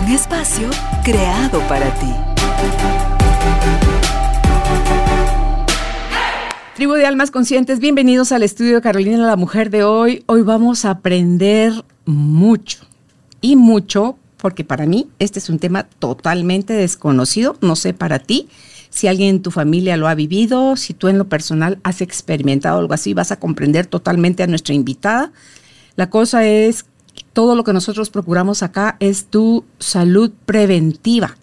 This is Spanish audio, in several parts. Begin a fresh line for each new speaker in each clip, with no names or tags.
Un espacio creado para ti.
Tribu de Almas Conscientes, bienvenidos al estudio Carolina, la mujer de hoy. Hoy vamos a aprender mucho y mucho, porque para mí este es un tema totalmente desconocido, no sé para ti. Si alguien en tu familia lo ha vivido, si tú en lo personal has experimentado algo así, vas a comprender totalmente a nuestra invitada. La cosa es, todo lo que nosotros procuramos acá es tu salud preventiva.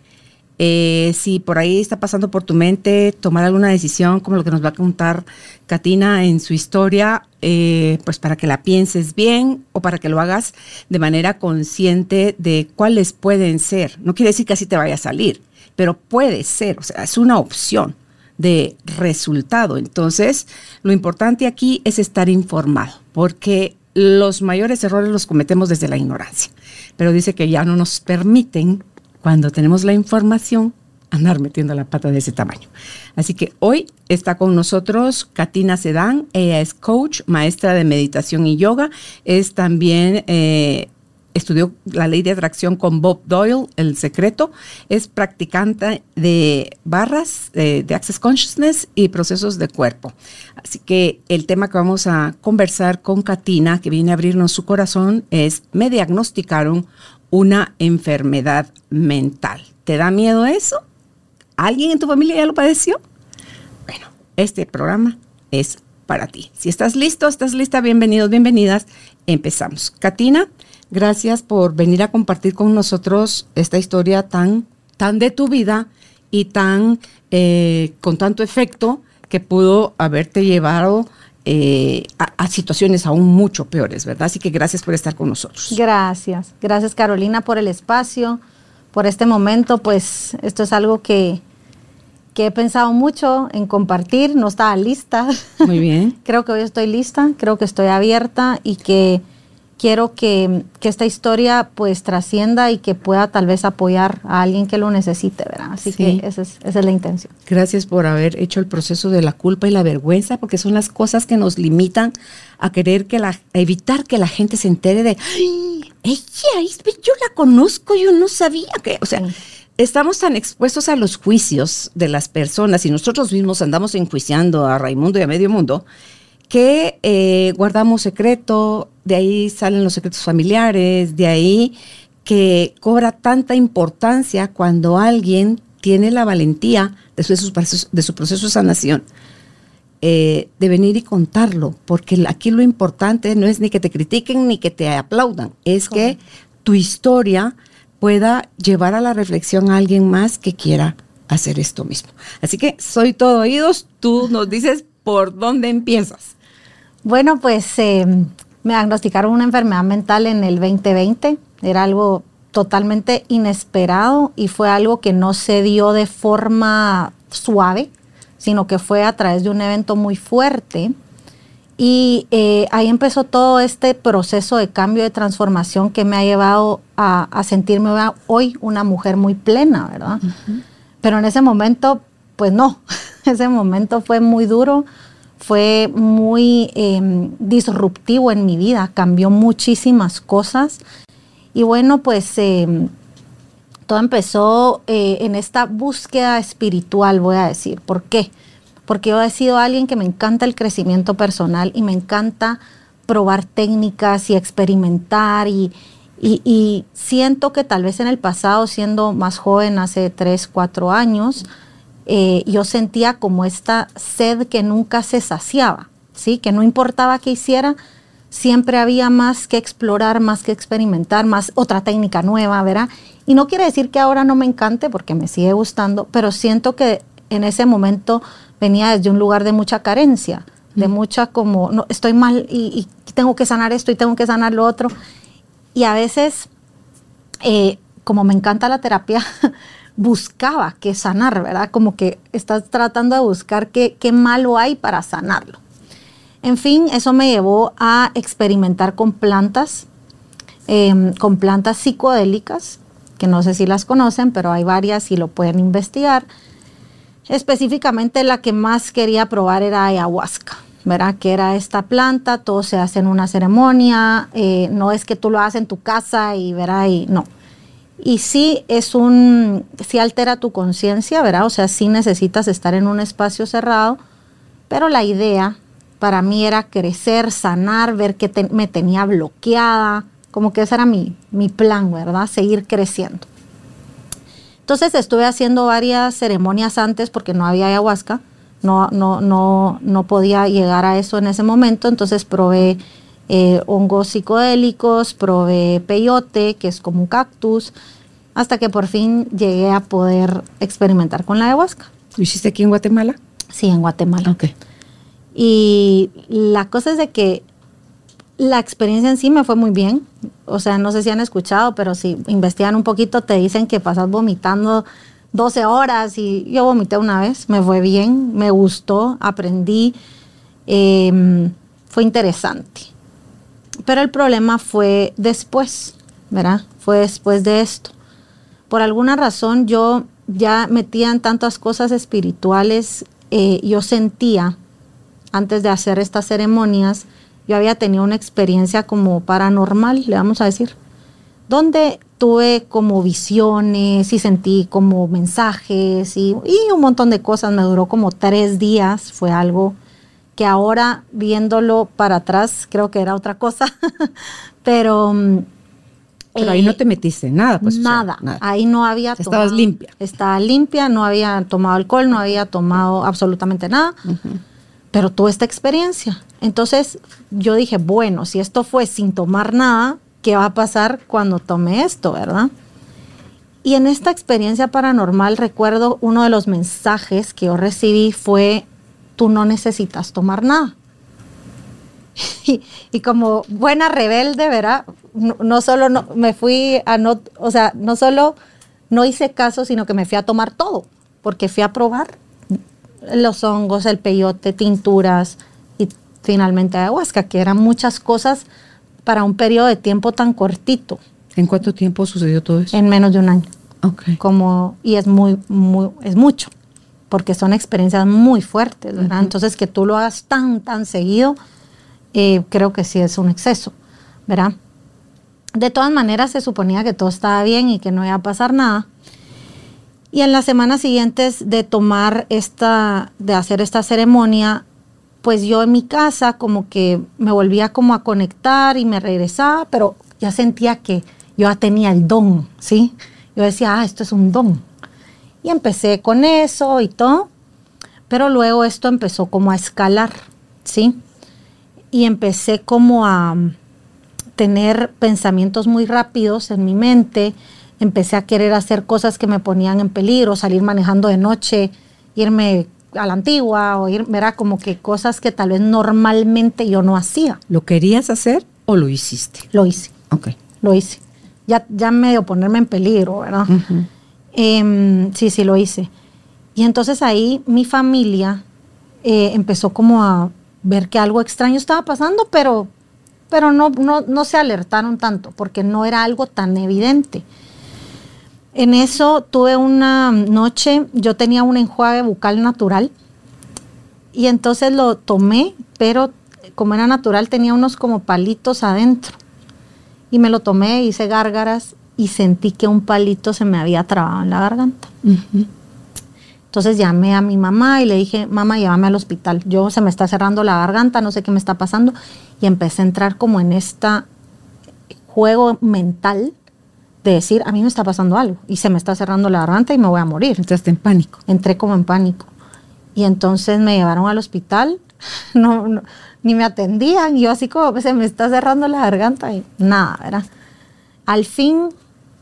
Eh, si por ahí está pasando por tu mente tomar alguna decisión, como lo que nos va a contar Katina en su historia, eh, pues para que la pienses bien o para que lo hagas de manera consciente de cuáles pueden ser. No quiere decir que así te vaya a salir, pero puede ser, o sea, es una opción de resultado. Entonces, lo importante aquí es estar informado, porque los mayores errores los cometemos desde la ignorancia, pero dice que ya no nos permiten cuando tenemos la información, andar metiendo la pata de ese tamaño. Así que hoy está con nosotros Katina Sedán. Ella es coach, maestra de meditación y yoga. Es también, eh, estudió la ley de atracción con Bob Doyle, El Secreto. Es practicante de barras, de Access Consciousness y procesos de cuerpo. Así que el tema que vamos a conversar con Katina, que viene a abrirnos su corazón, es me diagnosticaron una enfermedad mental. ¿Te da miedo eso? ¿Alguien en tu familia ya lo padeció? Bueno, este programa es para ti. Si estás listo, estás lista, bienvenidos, bienvenidas. Empezamos. Katina, gracias por venir a compartir con nosotros esta historia tan, tan de tu vida y tan eh, con tanto efecto que pudo haberte llevado eh, a, situaciones aún mucho peores, ¿verdad? Así que gracias por estar con nosotros.
Gracias, gracias Carolina por el espacio, por este momento, pues esto es algo que, que he pensado mucho en compartir, no estaba lista.
Muy bien.
creo que hoy estoy lista, creo que estoy abierta y que quiero que, esta historia pues trascienda y que pueda tal vez apoyar a alguien que lo necesite, ¿verdad? Así que esa es, esa es, la intención.
Gracias por haber hecho el proceso de la culpa y la vergüenza, porque son las cosas que nos limitan a querer que la, evitar que la gente se entere de, ella, yo la conozco, yo no sabía que, o sea, estamos tan expuestos a los juicios de las personas y nosotros mismos andamos enjuiciando a Raimundo y a medio mundo que eh, guardamos secreto, de ahí salen los secretos familiares, de ahí que cobra tanta importancia cuando alguien tiene la valentía de su, de su proceso de sanación. Eh, de venir y contarlo, porque aquí lo importante no es ni que te critiquen ni que te aplaudan, es que tu historia pueda llevar a la reflexión a alguien más que quiera hacer esto mismo. Así que soy todo oídos, tú nos dices por dónde empiezas.
Bueno, pues eh, me diagnosticaron una enfermedad mental en el 2020. Era algo totalmente inesperado y fue algo que no se dio de forma suave, sino que fue a través de un evento muy fuerte. Y eh, ahí empezó todo este proceso de cambio, de transformación que me ha llevado a, sentirme hoy una mujer muy plena, ¿verdad? Pero en ese momento, pues no, ese momento fue muy duro, fue muy em, disruptivo en mi vida, cambió muchísimas cosas. Y bueno, pues em, todo empezó eh, en esta búsqueda espiritual, voy a decir. ¿Por qué? Porque yo he sido alguien que me encanta el crecimiento personal y me encanta probar técnicas y experimentar y, y siento que tal vez en el pasado, siendo más joven, hace 3, 4 años, eh, yo sentía como esta sed que nunca se saciaba, ¿sí? Que no importaba qué hiciera, siempre había más que explorar, más que experimentar, más otra técnica nueva, ¿verdad? Y no quiere decir que ahora no me encante porque me sigue gustando, pero siento que en ese momento venía desde un lugar de mucha carencia, de mucha como, no, estoy mal y, tengo que sanar esto y tengo que sanar lo otro. Y a veces, eh, como me encanta la terapia, buscaba que sanar, ¿verdad? Como que estás tratando de buscar qué, qué malo hay para sanarlo. En fin, eso me llevó a experimentar con plantas, em, con plantas psicodélicas, que no sé si las conocen, pero hay varias y lo pueden investigar. Específicamente la que más quería probar era ayahuasca, ¿verdad? Que era esta planta, todo se hace en una ceremonia, eh, no es que tú lo hagas en tu casa y verá, y no. Y sí es un, sí altera tu conciencia, ¿verdad? O sea, sí necesitas estar en un espacio cerrado, pero la idea para mí era crecer, sanar, ver que me tenía bloqueada, como que ese era mi, mi plan, ¿verdad? Seguir creciendo. Entonces estuve haciendo varias ceremonias antes porque no había ayahuasca, no, no, no, no podía llegar a eso en ese momento, entonces probé eh, hongos psicodélicos, probé peyote, que es como un cactus, hasta que por fin llegué a poder experimentar con la ayahuasca.
¿Lo hiciste aquí en Guatemala?
Sí, en Guatemala.
Ok.
Y la cosa es de que la experiencia en sí me fue muy bien. O sea, no sé si han escuchado, pero si investigan un poquito, te dicen que pasas vomitando 12 horas y yo vomité una vez. Me fue bien, me gustó, aprendí. Em, fue interesante. Pero el problema fue después, ¿verdad? Fue después de esto. Por alguna razón yo ya metía en tantas cosas espirituales, eh, yo sentía, antes de hacer estas ceremonias, yo había tenido una experiencia como paranormal, le vamos a decir, donde tuve como visiones y sentí como mensajes y, y, un montón de cosas. Me duró como tres días, fue algo que ahora viéndolo para atrás creo que era otra cosa, pero...
Mm, pero ahí no eh, te metiste nada, pues.
Nada, ahí no había
tomado. Estabas limpia.
Estaba limpia, no había tomado alcohol, no había tomado absolutamente nada, pero tuve esta experiencia. Entonces yo dije, bueno, si esto fue sin tomar nada, ¿qué va a pasar cuando tome esto, verdad? Y en esta experiencia paranormal recuerdo uno de los mensajes que yo recibí fue, tú no necesitas tomar nada. Y, como buena rebelde, ¿verdad? No, solo no, me fui a no, o sea, no solo no hice caso, sino que me fui a tomar todo, porque fui a probar los hongos, el peyote, tinturas, finalmente ayahuasca, que eran muchas cosas para un periodo de tiempo tan cortito.
¿En cuánto tiempo sucedió todo eso?
En menos de un año.
Okay.
Como, y es muy, muy, es mucho, porque son experiencias muy fuertes, ¿verdad? Entonces, que tú lo hagas tan, tan seguido, eh, creo que sí es un exceso, ¿verdad? De todas maneras, se suponía que todo estaba bien y que no iba a pasar nada. Y en las semanas siguientes de tomar esta, de hacer esta ceremonia, pues yo en mi casa como que me volvía como a conectar y me regresaba, pero ya sentía que yo ya tenía el don, ¿sí? Yo decía, ah, esto es un don. Y empecé con eso y todo, pero luego esto empezó como a escalar, ¿sí? Y empecé como a tener pensamientos muy rápidos en mi mente, empecé a querer hacer cosas que me ponían en peligro, salir manejando de noche, irme a la antigua o ir, era como que cosas que tal vez normalmente yo no hacía.
¿Lo querías hacer o lo hiciste?
Lo hice.
Ok.
Lo hice. Ya, ya medio ponerme en peligro, ¿verdad? Em, sí, sí, lo hice. Y entonces ahí mi familia eh, empezó como a ver que algo extraño estaba pasando, pero, pero no, no, no se alertaron tanto porque no era algo tan evidente. En eso tuve una noche, yo tenía un enjuague bucal natural y entonces lo tomé, pero como era natural tenía unos como palitos adentro. Y me lo tomé, hice gárgaras y sentí que un palito se me había trabado en la garganta. Entonces llamé a mi mamá y le dije, mamá, llévame al hospital. Yo se me está cerrando la garganta, no sé qué me está pasando. Y empecé a entrar como en este juego mental de decir, a mí me está pasando algo y se me está cerrando la garganta y me voy a morir.
Entraste en pánico.
Entré como en pánico. Y entonces me llevaron al hospital, no, ni me atendían, yo así como se me está cerrando la garganta y nada, ¿verdad? Al fin,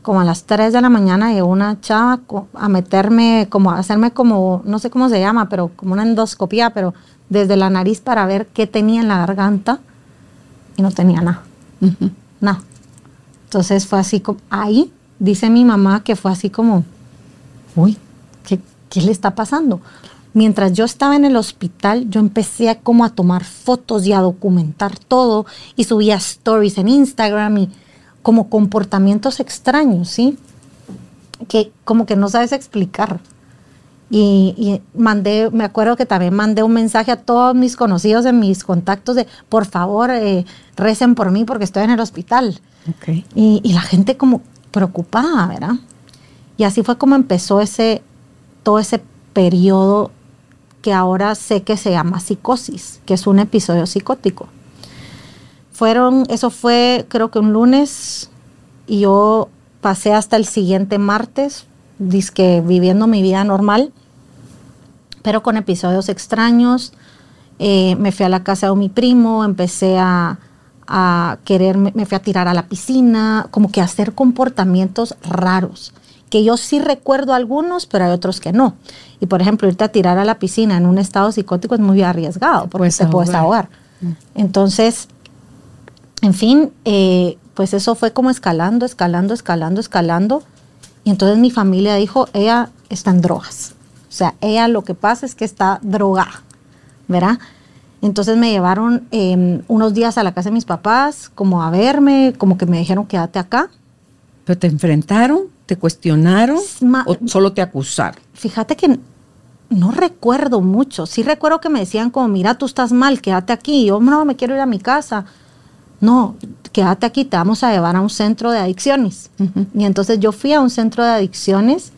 como a las 3 de la mañana, llegó una chava a meterme, como a hacerme como, no sé cómo se llama, pero como una endoscopía, pero desde la nariz para ver qué tenía en la garganta y no tenía nada. Nada. Entonces fue así como, ahí dice mi mamá que fue así como, uy, ¿qué, qué le está pasando? Mientras yo estaba en el hospital, yo empecé a como a tomar fotos y a documentar todo y subía stories en Instagram y como comportamientos extraños, ¿sí? Que como que no sabes explicar. Y, y, mandé, me acuerdo que también mandé un mensaje a todos mis conocidos en mis contactos de, por favor, eh, recen por mí porque estoy en el hospital.
Ok.
Y, y la gente como preocupada, ¿verdad? Y así fue como empezó ese, todo ese periodo que ahora sé que se llama psicosis, que es un episodio psicótico. Fueron, eso fue creo que un lunes y yo pasé hasta el siguiente martes, que viviendo mi vida normal, pero con episodios extraños. Eh, me fui a la casa de mi primo, empecé a, a querer, me, me fui a tirar a la piscina, como que hacer comportamientos raros, que yo sí recuerdo algunos, pero hay otros que no. Y por ejemplo, irte a tirar a la piscina en un estado psicótico es muy arriesgado, porque
Puedes
te puedes
ahogar.
ahogar. Entonces, en fin, eh, pues eso fue como escalando, escalando, escalando, escalando. Y entonces mi familia dijo, ella está en drogas. O sea, ella lo que pasa es que está drogada, ¿verdad? Entonces me llevaron eh, unos días a la casa de mis papás, como a verme, como que me dijeron, quédate acá.
¿Pero te enfrentaron? ¿Te cuestionaron?
Ma-
¿O solo te acusaron?
Fíjate que no recuerdo mucho. Sí recuerdo que me decían como, mira, tú estás mal, quédate aquí. Y yo, no, me quiero ir a mi casa. No, quédate aquí, te vamos a llevar a un centro de adicciones. Y entonces yo fui a un centro de adicciones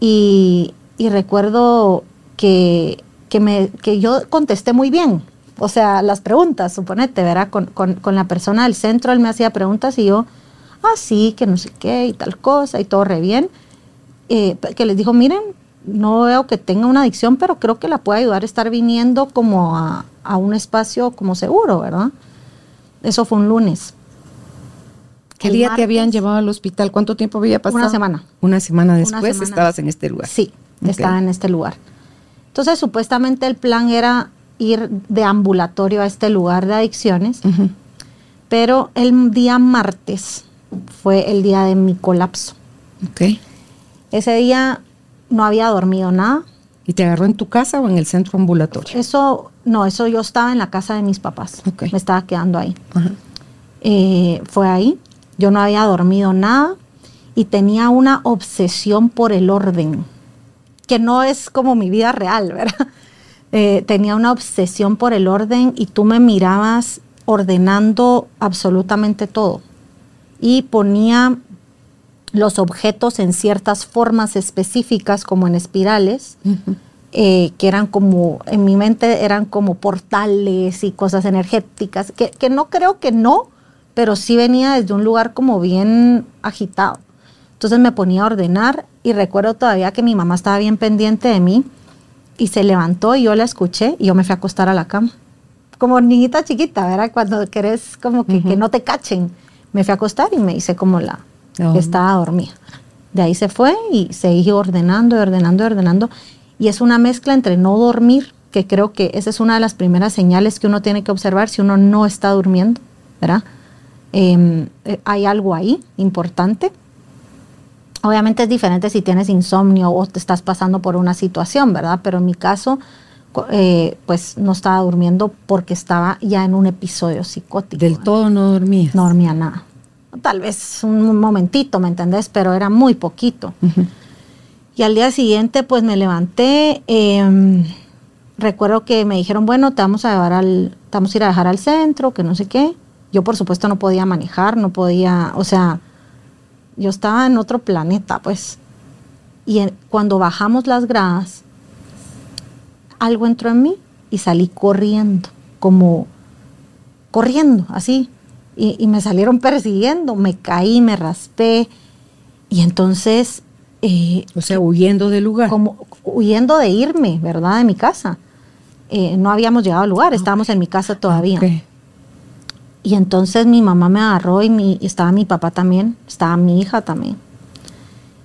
y, y recuerdo que, que, me, que yo contesté muy bien. O sea, las preguntas, suponete, ¿verdad? Con, con, con la persona del centro, él me hacía preguntas y yo, ah, sí, que no sé qué y tal cosa y todo re bien. Eh, que les dijo, miren, no veo que tenga una adicción, pero creo que la puede ayudar a estar viniendo como a, a un espacio como seguro, ¿verdad? Eso fue un lunes.
¿Qué
El
día te habían llevado al hospital? ¿Cuánto tiempo había pasado?
Una semana.
Una semana
Una
después
semana.
estabas en este lugar.
Sí, estaba en este lugar. Entonces, supuestamente el plan era ir de ambulatorio a este lugar de adicciones, pero el día martes fue el día de mi colapso.
Ok.
Ese día no había dormido nada.
¿Y te agarró en tu casa o en el centro ambulatorio?
Eso, no, eso yo estaba en la casa de mis papás. Me estaba quedando ahí.
Ajá.
Eh, fue ahí. Yo no había dormido nada y tenía una obsesión por el orden, que no es como mi vida real, ¿verdad? Eh, tenía una obsesión por el orden y tú me mirabas ordenando absolutamente todo. Y ponía los objetos en ciertas formas específicas, como en espirales, eh, que eran como, en mi mente eran como portales y cosas energéticas, que, que no creo que no, pero sí venía desde un lugar como bien agitado. Entonces me ponía a ordenar y recuerdo todavía que mi mamá estaba bien pendiente de mí y se levantó y yo la escuché y yo me fui a acostar a la cama. Como niñita chiquita, ¿verdad? Cuando querés como que, que no te cachen. Me fui a acostar y me hice como la
Oh.
que estaba dormida. De ahí se fue y seguí ordenando y ordenando y ordenando. Y es una mezcla entre no dormir, que creo que esa es una de las primeras señales que uno tiene que observar si uno no está durmiendo, ¿verdad? Eh, eh, hay algo ahí importante. Obviamente es diferente si tienes insomnio o te estás pasando por una situación, ¿verdad? Pero en mi caso, eh, pues no estaba durmiendo porque estaba ya en un episodio psicótico.
Del
¿verdad?
todo no dormías.
No dormía nada. Tal vez un momentito, ¿me entendés? Pero era muy poquito. Y al día siguiente, pues me levanté. eh, recuerdo que me dijeron, bueno, te vamos a llevar al, te vamos a ir a dejar al centro, que no sé qué. Yo, por supuesto, no podía manejar, no podía, o sea, yo estaba en otro planeta, pues. Y en- cuando bajamos las gradas, algo entró en mí y salí corriendo, como corriendo, así. Y, y me salieron persiguiendo, me caí, me raspé. Y entonces, eh,
O sea, huyendo del lugar.
como huyendo de irme, ¿verdad? De mi casa. Eh, no habíamos llegado al lugar, estábamos en mi casa todavía.
Ok.
Y entonces mi mamá me agarró y, mi, y estaba mi papá también, estaba mi hija también.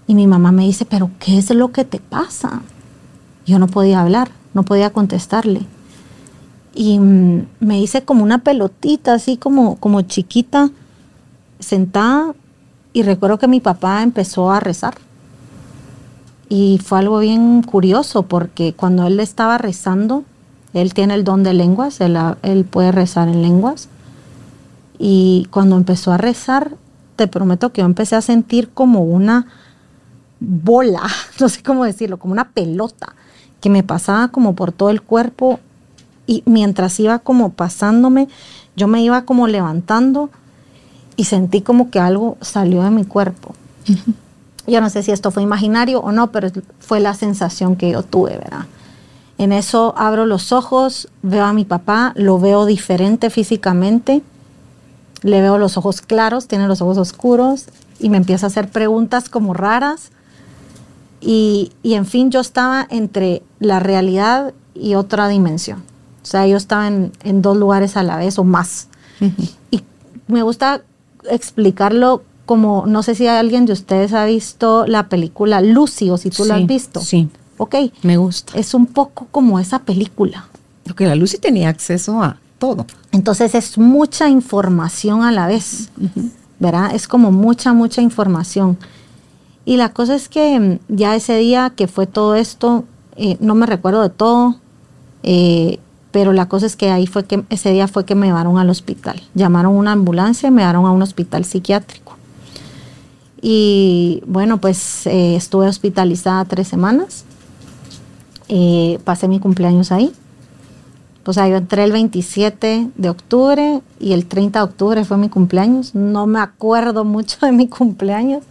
Y mi mamá me dice, pero ¿qué es lo que te pasa? Yo no podía hablar, no podía contestarle. Y mm, me hice como una pelotita, así como, como chiquita, sentada, y recuerdo que mi papá empezó a rezar. Y fue algo bien curioso porque cuando él estaba rezando, él tiene el don de lenguas, él, él puede rezar en lenguas. Y cuando empezó a rezar, te prometo que yo empecé a sentir como una bola, no sé cómo decirlo, como una pelota que me pasaba como por todo el cuerpo y mientras iba como pasándome, yo me iba como levantando y sentí como que algo salió de mi cuerpo. Yo no sé si esto fue imaginario o no, pero fue la sensación que yo tuve, ¿verdad? En eso abro los ojos, veo a mi papá, lo veo diferente físicamente, le veo los ojos claros, tiene los ojos oscuros y me empieza a hacer preguntas como raras. Y, en fin, yo estaba entre la realidad y otra dimensión. O sea, yo estaba en, dos lugares a la vez o más. Y me gusta explicarlo como, no sé si alguien de ustedes ha visto la película Lucy o si tú la has visto.
Sí.
Ok.
Me gusta.
Es un poco como esa película.
Porque la Lucy tenía acceso a todo.
Entonces es mucha información a la vez, ¿verdad? Es como mucha, mucha información. Y la cosa es que mm, ya ese día que fue todo esto, eh, no me recuerdo de todo, eh, pero la cosa es que ahí fue que ese día fue que me llevaron al hospital. Llamaron una ambulancia y me llevaron a un hospital psiquiátrico. Y bueno, pues eh, estuve hospitalizada tres semanas. Eh, pasé mi cumpleaños ahí. O sea, yo entré el 27 de octubre y el 30 de octubre fue mi cumpleaños. No me acuerdo mucho de mi cumpleaños.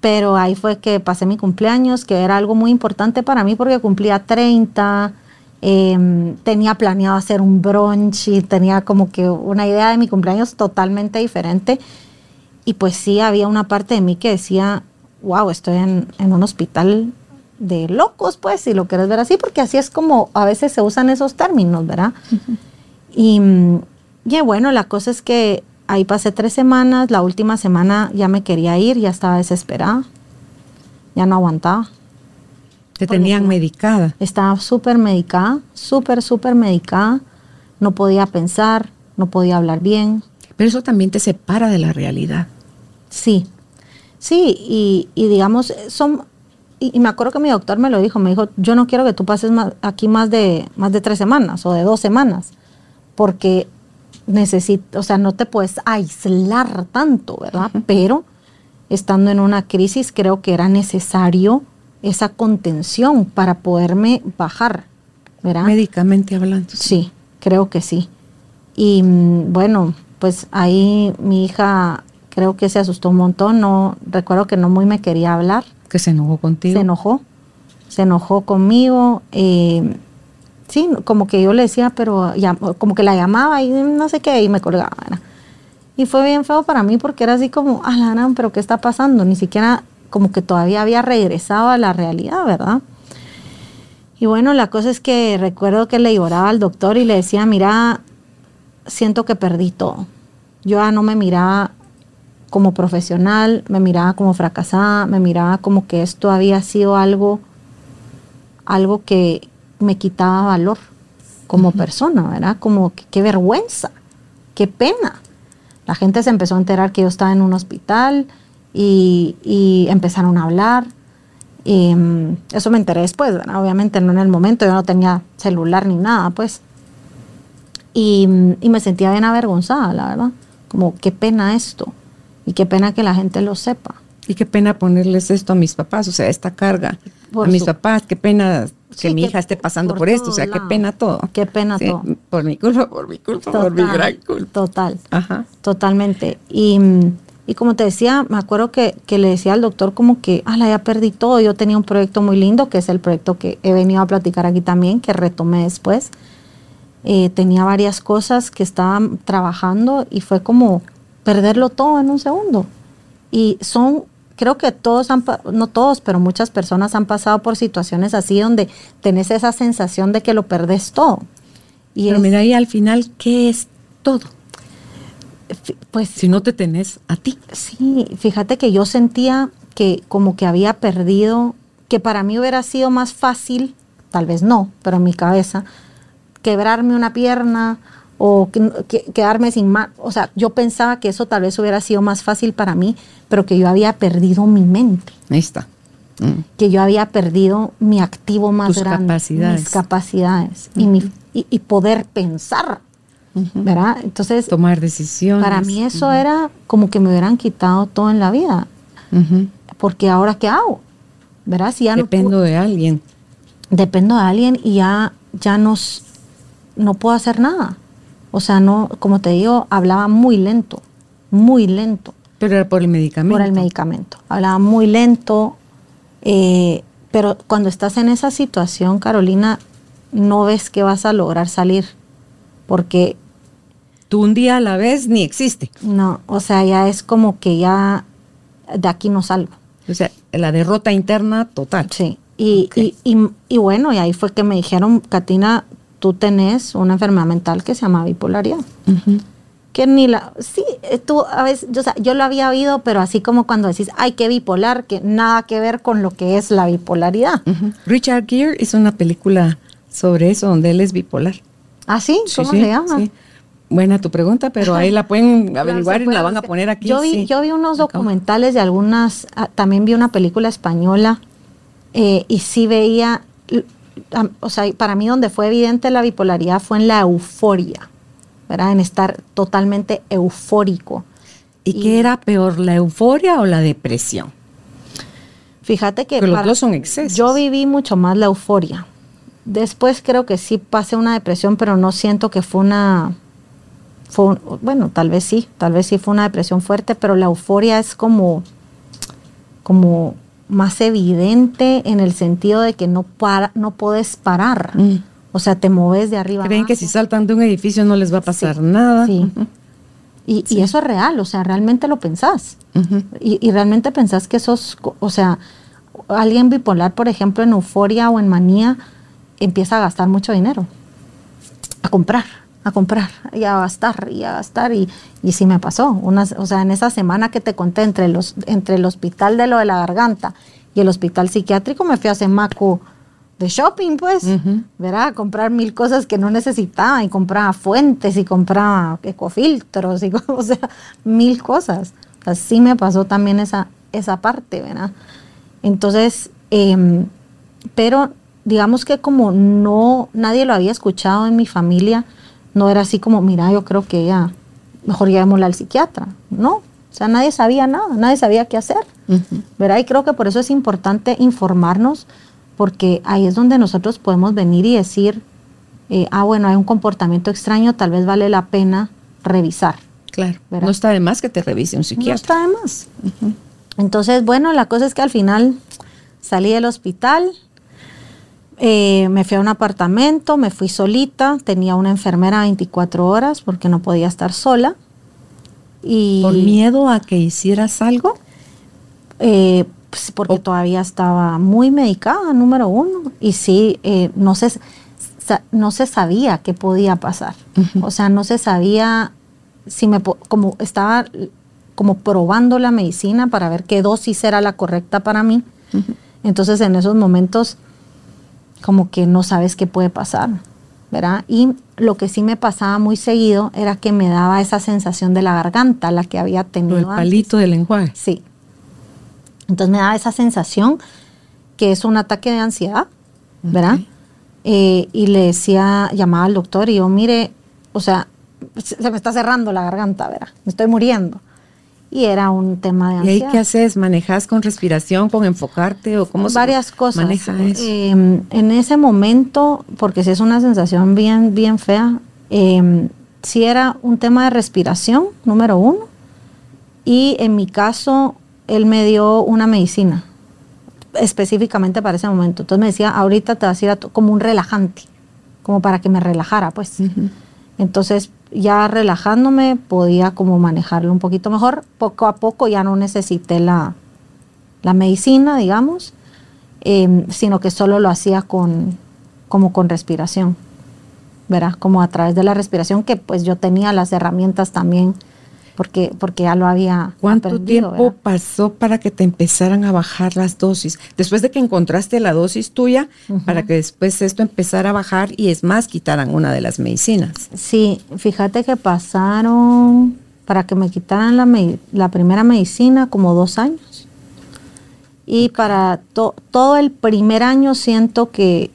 Pero ahí fue que pasé mi cumpleaños, que era algo muy importante para mí porque cumplía 30 Em, tenía planeado hacer un brunch y tenía como que una idea de mi cumpleaños totalmente diferente. Y pues sí, había una parte de mí que decía, wow, estoy en, un hospital de locos, pues, si lo quieres ver así, porque así es como a veces se usan esos términos, ¿verdad? y, y bueno, la cosa es que ahí pasé tres semanas, la última semana ya me quería ir, ya estaba desesperada, ya no aguantaba.
Te tenían medicada.
Estaba súper medicada, súper, súper medicada. No podía pensar, no podía hablar bien.
Pero eso también te separa de la realidad.
Sí, sí, y, digamos, son, y, me acuerdo que mi doctor me lo dijo, me dijo, yo no quiero que tú pases aquí más de, más de tres semanas o de dos semanas, porque necesito, o sea, no te puedes aislar tanto, ¿verdad? Pero estando en una crisis creo que era necesario esa contención para poderme bajar, ¿verdad?
Médicamente hablando.
Sí, creo que sí. Y mm, bueno, pues ahí mi hija creo que se asustó un montón, no recuerdo que no muy me quería hablar.
Que se enojó contigo.
Se enojó, se enojó conmigo. Eh, sí, como que yo le decía, pero ya, como que la llamaba y no sé qué, y me colgaba. Y fue bien feo para mí porque era así como, ah, pero ¿qué está pasando? Ni siquiera como que todavía había regresado a la realidad, ¿verdad? Y bueno, la cosa es que recuerdo que le lloraba al doctor y le decía, mira, siento que perdí todo. Yo ya no me miraba como profesional, me miraba como fracasada, me miraba como que esto había sido algo, algo que me quitaba valor como persona, ¿verdad? Como que, qué vergüenza, qué pena. La gente se empezó a enterar que yo estaba en un hospital, y, empezaron a hablar. Y, mm, eso me enteré después, obviamente no en el momento, yo no tenía celular ni nada, pues. Y, y, me sentía bien avergonzada, la verdad. Como qué pena esto y qué pena que la gente lo sepa.
Y qué pena ponerles esto a mis papás, o sea, esta carga a mis papás, qué pena que mi hija esté pasando por, esto, o sea, qué pena todo.
Qué pena todo.
Por mi culpa, por mi culpa, por mi gran culpa.
Total, Ajá. totalmente. Y y como te decía, me acuerdo que, le decía al doctor como que, ah, ya perdí todo. Yo tenía un proyecto muy lindo, que es el proyecto que he venido a platicar aquí también, que retomé después. Eh, tenía varias cosas que estaban trabajando y fue como perderlo todo en un segundo. Y son, creo que todos han, no todos, pero muchas personas han pasado por situaciones así donde tenés esa sensación de que lo perdés todo.
Y pero mira ahí al final, ¿qué es todo? Pues si no te tenés a ti.
Sí, fíjate que yo sentía que como que había perdido, que para mí hubiera sido más fácil, tal vez no, pero en mi cabeza, quebrarme una pierna o quedarme sin más. O sea, yo pensaba que eso tal vez hubiera sido más fácil para mí, pero que yo había perdido mi mente.
Ahí está.
Mm. Que yo había perdido mi activo más
Tus
grande,
capacidades.
mis capacidades y, mi, y, poder pensar. ¿Verdad? Entonces,
tomar decisiones.
Para mí eso era como que me hubieran quitado todo en la vida. Porque ahora, ¿qué hago? ¿Verdad? Si ya
Dependo de alguien.
Dependo de alguien y ya, ya nos, no puedo hacer nada. O sea, no, como te digo, hablaba muy lento, muy lento.
Pero era por el medicamento.
Por el medicamento. Hablaba muy lento. Eh, pero cuando estás en esa situación, Carolina, no ves que vas a lograr salir. Porque.
Tú un día a la vez ni existe.
No, o sea, ya es como que ya de aquí no salgo.
O sea, la derrota interna total.
Sí. Y, y, y, y, bueno, y ahí fue que me dijeron, Katina, tú tenés una enfermedad mental que se llama bipolaridad. Que ni la. Sí, eh, tú a veces. Yo, o sea, yo lo había oído, pero así como cuando decís, ay, qué bipolar, que nada que ver con lo que es la bipolaridad.
Richard Gere hizo una película sobre eso, donde él es bipolar.
¿Ah, sí? ¿Cómo se llama?
Buena tu pregunta, pero ahí la pueden averiguar y la van a poner aquí.
Yo vi, yo vi unos documentales de algunas, ah, también vi una película española eh, y sí veía o sea, para mí donde fue evidente la bipolaridad fue en la euforia, ¿verdad? En estar totalmente eufórico.
¿Y, qué era peor, la euforia o la depresión?
Fíjate que...
Pero los dos son excesos.
Yo viví mucho más la euforia. Después creo que sí pasé una depresión, pero no siento que fue una... Fue bueno, tal vez sí, tal vez sí fue una depresión fuerte, pero la euforia es como, como más evidente en el sentido de que no, para, no puedes parar. Mm. O sea, te moves de arriba.
Creen que si saltan de un edificio no les va a pasar nada.
Sí. Y, y, eso es real, o sea, realmente lo pensás. y, y, realmente pensás que sos, o sea, alguien bipolar, por ejemplo, en euforia o en manía, empieza a gastar mucho dinero. A comprar, a comprar y a gastar y a gastar. Y, y sí me pasó. Unas, o sea, en esa semana que te conté entre, los, entre el hospital de lo de la garganta y el hospital psiquiátrico, me fui a Semaco de shopping, pues, ¿verdad? A comprar mil cosas que no necesitaba y compraba fuentes y compraba ecofiltros y, o sea, mil cosas. Así me pasó también esa, esa parte, ¿verdad? Entonces, em, pero digamos que como no, nadie lo había escuchado en mi familia, no era así como, mira, yo creo que ella, mejor llevémosla al psiquiatra, ¿no? O sea, nadie sabía nada, nadie sabía qué hacer, ¿verdad? Y creo que por eso es importante informarnos, porque ahí es donde nosotros podemos venir y decir, eh, ah, bueno, hay un comportamiento extraño, tal vez vale la pena revisar.
Claro, no está de más que te revise un psiquiatra. No
está de más. Entonces, bueno, la cosa es que al final salí del hospital, eh, me fui a un apartamento, me fui solita, tenía una enfermera 24 horas porque no podía estar sola. Y,
¿Por miedo a que hicieras algo?
Eh, pues porque todavía estaba muy medicada, número uno, y sí, eh, no, se, no se sabía qué podía pasar. O sea, no se sabía si me, como estaba como probando la medicina para ver qué dosis era la correcta para mí. Entonces, en esos momentos como que no sabes qué puede pasar, ¿verdad? Y lo que sí me pasaba muy seguido era que me daba esa sensación de la garganta, la que había tenido.
El palito del lenguaje.
Sí. Entonces me daba esa sensación que es un ataque de ansiedad, ¿verdad? Eh, y le decía, llamaba al doctor y yo, mire, o sea, se me está cerrando la garganta, ¿verdad? Me estoy muriendo y era un tema de ansiedad.
¿Y ahí qué haces? ¿Manejas con respiración, con enfocarte o cómo
Varias cosas. Maneja eso? Em, en ese momento, porque si es una sensación bien, bien fea, eh, sí era un tema de respiración, número uno, y en mi caso, él me dio una medicina específicamente para ese momento. Entonces me decía, ahorita te vas a ir a como un relajante, como para que me relajara, pues. Entonces ya relajándome podía como manejarlo un poquito mejor. Poco a poco ya no necesité la, medicina, digamos, em, sino que solo lo hacía con, como con respiración, ¿verdad? Como a través de la respiración que pues yo tenía las herramientas también porque, porque ya lo había
¿Cuánto
aprendido,
tiempo
¿verdad?
pasó para que te empezaran a bajar las dosis? Después de que encontraste la dosis tuya, para que después esto empezara a bajar y es más, quitaran una de las medicinas.
Sí, fíjate que pasaron para que me quitaran la, me- la primera medicina como dos años. Y para to- todo el primer año siento que,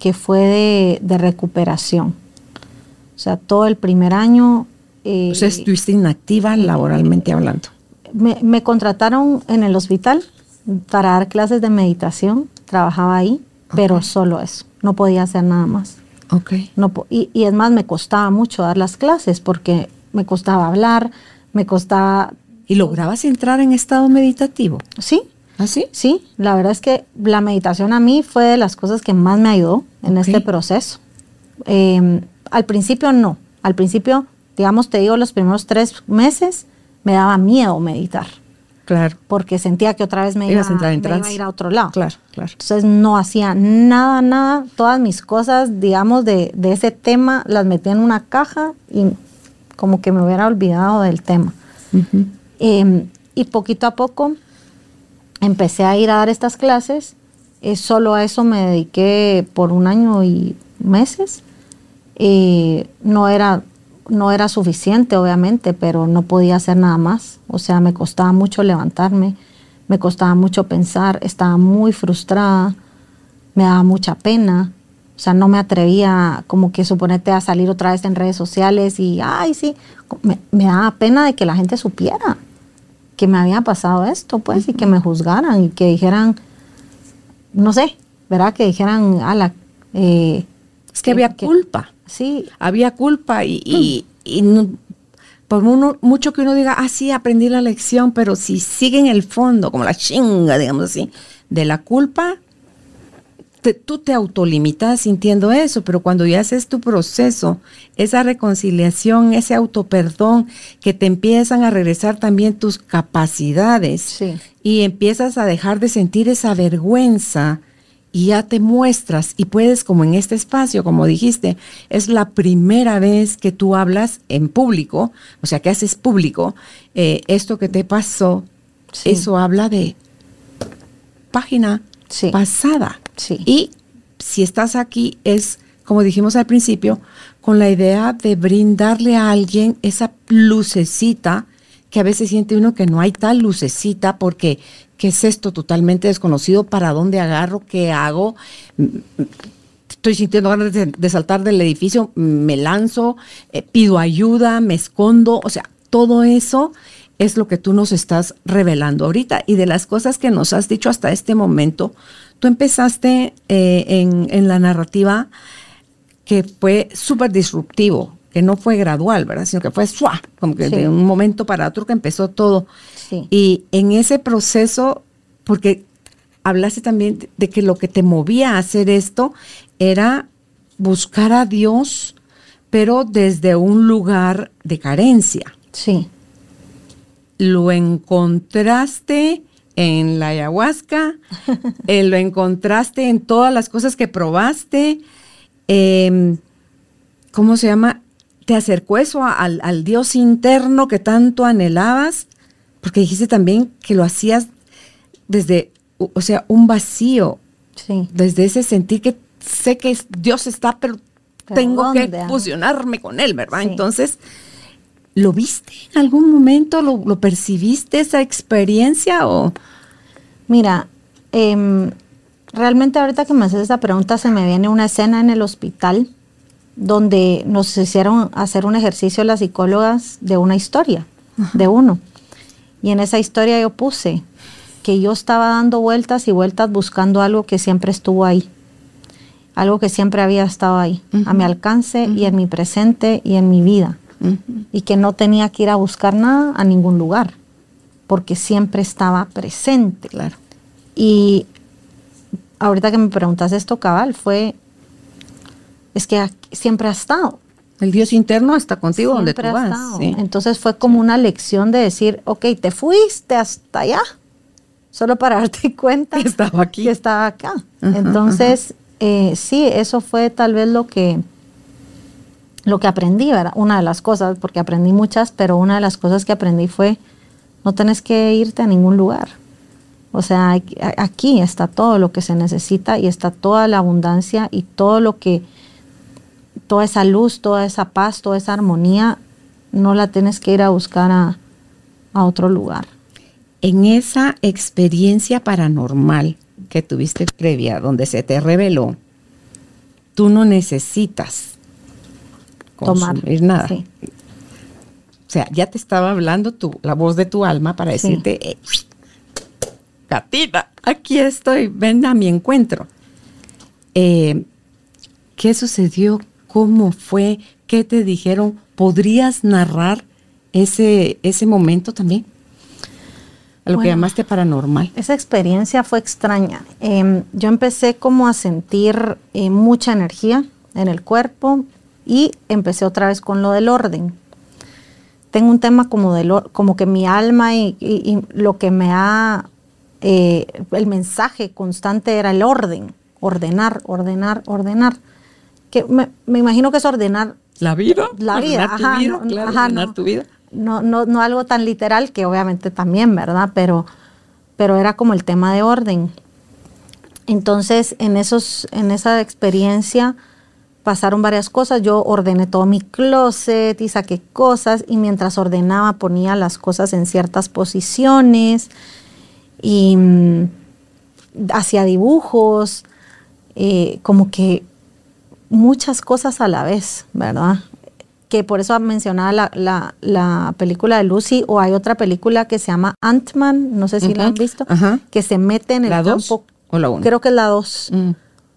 que fue de, de recuperación. O sea, todo el primer año... eh,
O sea, estuviste inactiva laboralmente hablando.
me, me contrataron en el hospital para dar clases de meditación. Trabajaba ahí, pero
Ok.
solo eso. No podía hacer nada más.
Ok.
No, y, y es más, me costaba mucho dar las clases porque me costaba hablar, me costaba...
¿Y lograbas entrar en estado meditativo?
Sí,
¿Así?
sí, la verdad es que la meditación a mí fue de las cosas que más me ayudó en
Ok.
este proceso. Eh, al principio no, al principio, digamos, te digo, los primeros tres meses me daba miedo meditar
Claro.
porque sentía que otra vez me, iba,
a entrar en
me iba a ir a otro lado.
Claro, claro.
Entonces no hacía nada, nada. Todas mis cosas, digamos, de, de ese tema las metía en una caja y como que me hubiera olvidado del tema. Eh, y poquito a poco empecé a ir a dar estas clases. Eh, solo a eso me dediqué por un año y meses. Eh, no, era, no era suficiente, obviamente, pero no podía hacer nada más. O sea, me costaba mucho levantarme, me costaba mucho pensar, estaba muy frustrada, me daba mucha pena. O sea, no me atrevía como que suponete a salir otra vez en redes sociales y, ay, sí, me, me daba pena de que la gente supiera que me había pasado esto, pues, y que me juzgaran y que dijeran, no sé, ¿verdad? Que dijeran, ala, eh,
Es que había
que-
culpa.
Sí,
Había culpa y, y- y no- por uno- mucho que uno diga, ah, sí, aprendí la lección, pero si sigue en el fondo, como la chinga, digamos así, de la culpa, te- tú te autolimitas sintiendo eso, pero cuando ya haces tu proceso, esa reconciliación, ese autoperdón, que te empiezan a regresar también tus capacidades
Sí.
y empiezas a dejar de sentir esa vergüenza y ya te muestras y puedes, como en este espacio, como dijiste, es la primera vez que tú hablas en público, o sea, que haces público, eh, esto que te pasó,
Sí.
eso habla de página
Sí.
pasada.
Sí.
Y si estás aquí es, como dijimos al principio, con la idea de brindarle a alguien esa lucecita que a veces siente uno que no hay tal lucecita porque ¿qué es esto totalmente desconocido? ¿Para dónde agarro? ¿Qué hago? Estoy sintiendo ganas de, de saltar del edificio, me lanzo, eh, pido ayuda, me escondo, o sea, todo eso es lo que tú nos estás revelando ahorita. Y de las cosas que nos has dicho hasta este momento, tú empezaste eh, en, en la narrativa que fue súper disruptivo, que no fue gradual, ¿verdad? Sino que fue ¡suá! como que
Sí.
de un momento para otro que empezó todo.
Sí.
Y en ese proceso, porque hablaste también de- de que lo que te movía a hacer esto era buscar a Dios, pero desde un lugar de carencia.
sí,
Lo encontraste en la ayahuasca, eh, lo encontraste en todas las cosas que probaste. em, ¿Cómo se llama? ¿Te acercó eso a- al, al Dios interno que tanto anhelabas? Porque dijiste también que lo hacías desde, o sea, un vacío,
sí.
desde ese sentir que sé que Dios está, pero,
¿Pero
tengo que
dónde, ah?
fusionarme con Él, ¿verdad?
Sí.
Entonces, ¿lo viste en algún momento? ¿Lo, lo percibiste esa experiencia o...?
Mira, em, realmente ahorita que me haces esa pregunta se me viene una escena en el hospital donde nos hicieron hacer un ejercicio las psicólogas de una historia, de uno. Y en esa historia yo puse que yo estaba dando vueltas y vueltas buscando algo que siempre estuvo ahí, algo que siempre había estado ahí, a mi alcance y en mi presente y en mi vida, y que no tenía que ir a buscar nada a ningún lugar, porque siempre estaba presente.
Claro.
Y ahorita que me preguntas esto, cabal, fue, es que siempre ha estado.
El Dios interno está contigo donde tú vas. sí.
Entonces fue como una lección de decir, ok, te fuiste hasta allá, solo para darte cuenta
Que estaba aquí.
que estaba acá.
Ajá,
Entonces, eh, sí, eso fue tal vez lo que, lo que aprendí, ¿verdad? Una de las cosas, porque aprendí muchas, pero una de las cosas que aprendí fue, no tenés que irte a ningún lugar. O sea, aquí está todo lo que se necesita y está toda la abundancia y todo lo que, toda esa luz, toda esa paz, toda esa armonía, no la tienes que ir a buscar a, a otro lugar.
En esa experiencia paranormal que tuviste previa, donde se te reveló, tú no necesitas consumir nada. O sea, ya te estaba hablando tu, la voz de tu alma para decirte, eh, aquí estoy, ven a mi encuentro. Eh, ¿Qué sucedió? ¿Cómo fue? ¿Qué te dijeron? ¿Podrías narrar ese, ese momento también? A lo que llamaste paranormal.
Esa experiencia fue extraña. Em, yo empecé como a sentir eh, mucha energía en el cuerpo y empecé otra vez con lo del orden. Tengo un tema como, de como que mi alma y, lo que me ha, eh, el mensaje constante era el orden, ordenar, ordenar, ordenar. Que me, imagino que es ordenar
la vida.
La vida,
ajá, ordenar tu vida
no, no, no algo tan literal, que obviamente también, ¿verdad? Pero, pero era como el tema de orden. Entonces, en, esos, en esa experiencia pasaron varias cosas. Yo ordené todo mi closet y saqué cosas y mientras ordenaba ponía las cosas en ciertas posiciones y mm, hacía dibujos, eh, como que muchas cosas a la vez, ¿verdad? que por eso mencionaba la, la, película de Lucy, o hay otra película que se llama Ant-Man, no sé si la han visto, que se mete en el campo.
¿O la
Creo que es la 2. Mm.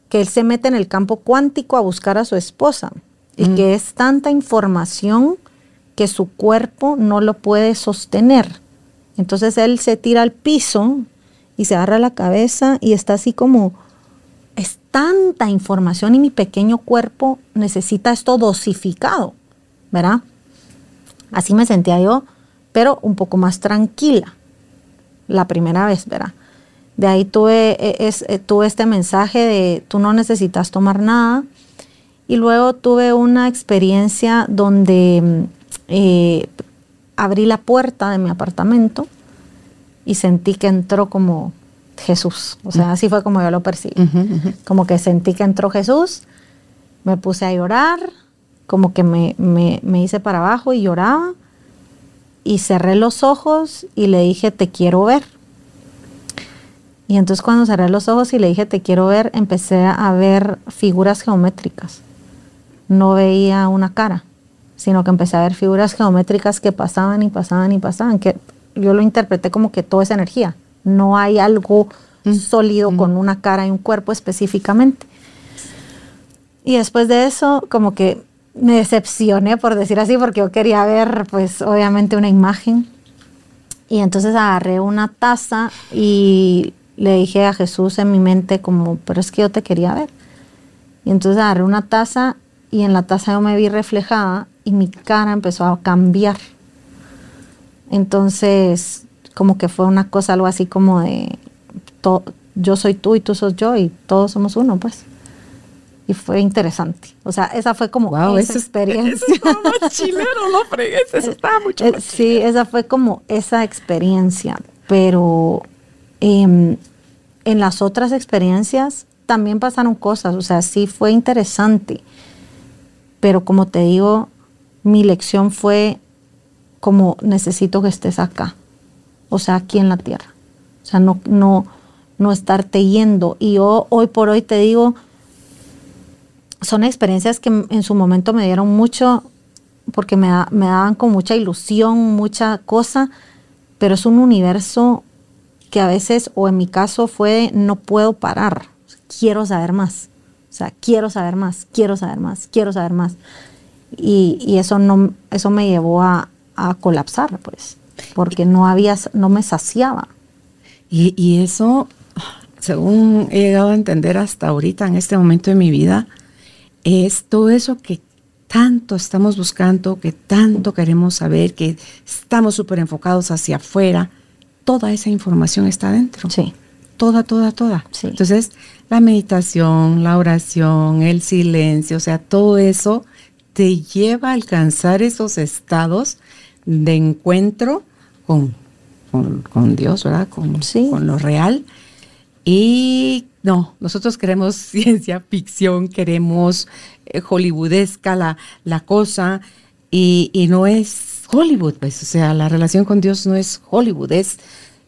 Que él se mete en el campo cuántico a buscar a su esposa. Y mm. que es tanta información que su cuerpo no lo puede sostener. Entonces él se tira al piso y se agarra la cabeza y está así como, es tanta información y mi pequeño cuerpo necesita esto dosificado. ¿verdad? Así me sentía yo, pero un poco más tranquila la primera vez, ¿verdad? De ahí tuve, e, e, tuve este mensaje de tú no necesitas tomar nada. Y luego tuve una experiencia donde eh, abrí la puerta de mi apartamento y sentí que entró como Jesús. O sea, así fue como yo lo percibí. Como que sentí que entró Jesús, me puse a llorar, como que me, me, hice para abajo y lloraba y cerré los ojos y le dije, te quiero ver. Y entonces cuando cerré los ojos y le dije, te quiero ver, empecé a ver figuras geométricas. No veía una cara, sino que empecé a ver figuras geométricas que pasaban y pasaban y pasaban, que yo lo interpreté como que todo es energía. No hay algo mm. sólido mm. con una cara y un cuerpo específicamente. Y después de eso, como que me decepcioné, por decir así, porque yo quería ver, pues, obviamente una imagen. Y entonces agarré una taza y le dije a Jesús en mi mente como, pero es que yo te quería ver. Y entonces agarré una taza y en la taza yo me vi reflejada y mi cara empezó a cambiar. Entonces, como que fue una cosa algo así como de, yo soy tú y tú sos yo y todos somos uno, pues y fue interesante. O sea, esa fue como esa experiencia. Eso
estaba más chilero, no fregues, eso estaba mucho eh, más
Sí, esa fue como esa experiencia, pero em, en las otras experiencias también pasaron cosas, o sea, sí fue interesante, pero como te digo, mi lección fue como necesito que estés acá, o sea, aquí en la tierra, o sea, no, no, no estarte yendo. Y yo hoy por hoy te digo, son experiencias que en su momento me dieron mucho, porque me, me daban con mucha ilusión, mucha cosa, pero es un universo que a veces, o en mi caso fue, no puedo parar, quiero saber más, o sea, quiero saber más, quiero saber más, quiero saber más. Y, eso, no, eso me llevó a, colapsar, pues, porque no había, no me saciaba.
Y, y eso, según he llegado a entender hasta ahorita, en este momento de mi vida, es todo eso que tanto estamos buscando, que tanto queremos saber, que estamos súper enfocados hacia afuera, toda esa información está dentro.
Sí.
Toda, toda, toda.
Sí.
Entonces, la meditación, la oración, el silencio, o sea, todo eso te lleva a alcanzar esos estados de encuentro con, con, Dios, ¿verdad? Con, con lo real. Y no, nosotros queremos ciencia ficción, queremos eh, hollywoodesca la, la cosa, y, y, no es Hollywood, pues, o sea, la relación con Dios no es Hollywood, es,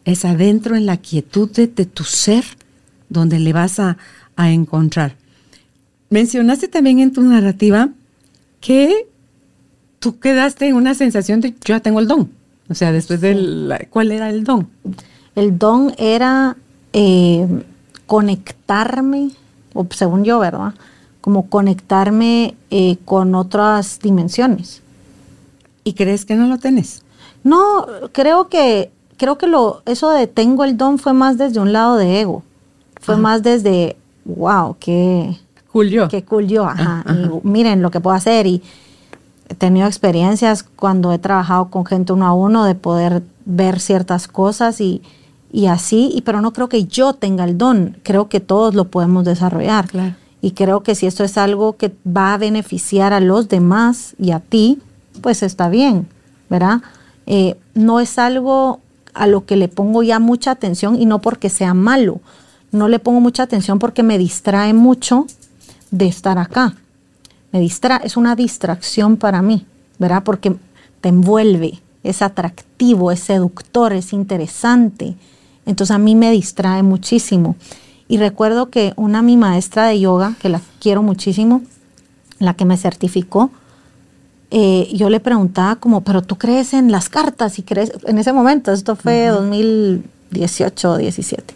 es adentro en la quietud de, tu ser donde le vas a, a encontrar. Mencionaste también en tu narrativa que tú quedaste en una sensación de yo ya tengo el don. O sea, después del... ¿Cuál era el don?
El don era eh, conectarme, o según yo, ¿verdad? Como conectarme eh, con otras dimensiones.
¿Y crees que no lo tenés?
No, creo que, creo que lo, eso de tengo el don fue más desde un lado de ego. Fue más desde, wow, qué...
Cool yo.
Qué cool yo, ajá. Y miren lo que puedo hacer. Y he tenido experiencias cuando he trabajado con gente uno a uno de poder ver ciertas cosas y, así, y, pero no creo que yo tenga el don, creo que todos lo podemos desarrollar. Y creo que si esto es algo que va a beneficiar a los demás y a ti, pues está bien, ¿verdad? Eh, no es algo a lo que le pongo ya mucha atención y no porque sea malo, no le pongo mucha atención porque me distrae mucho de estar acá me distrae, es una distracción para mí, ¿verdad? Porque te envuelve, es atractivo, es seductor, es interesante. Entonces a mí me distrae muchísimo. Y recuerdo que una mi maestra de yoga, que la quiero muchísimo, la que me certificó, eh, yo le preguntaba como, pero tú crees en las cartas y crees, en ese momento, esto fue 2018 o 17,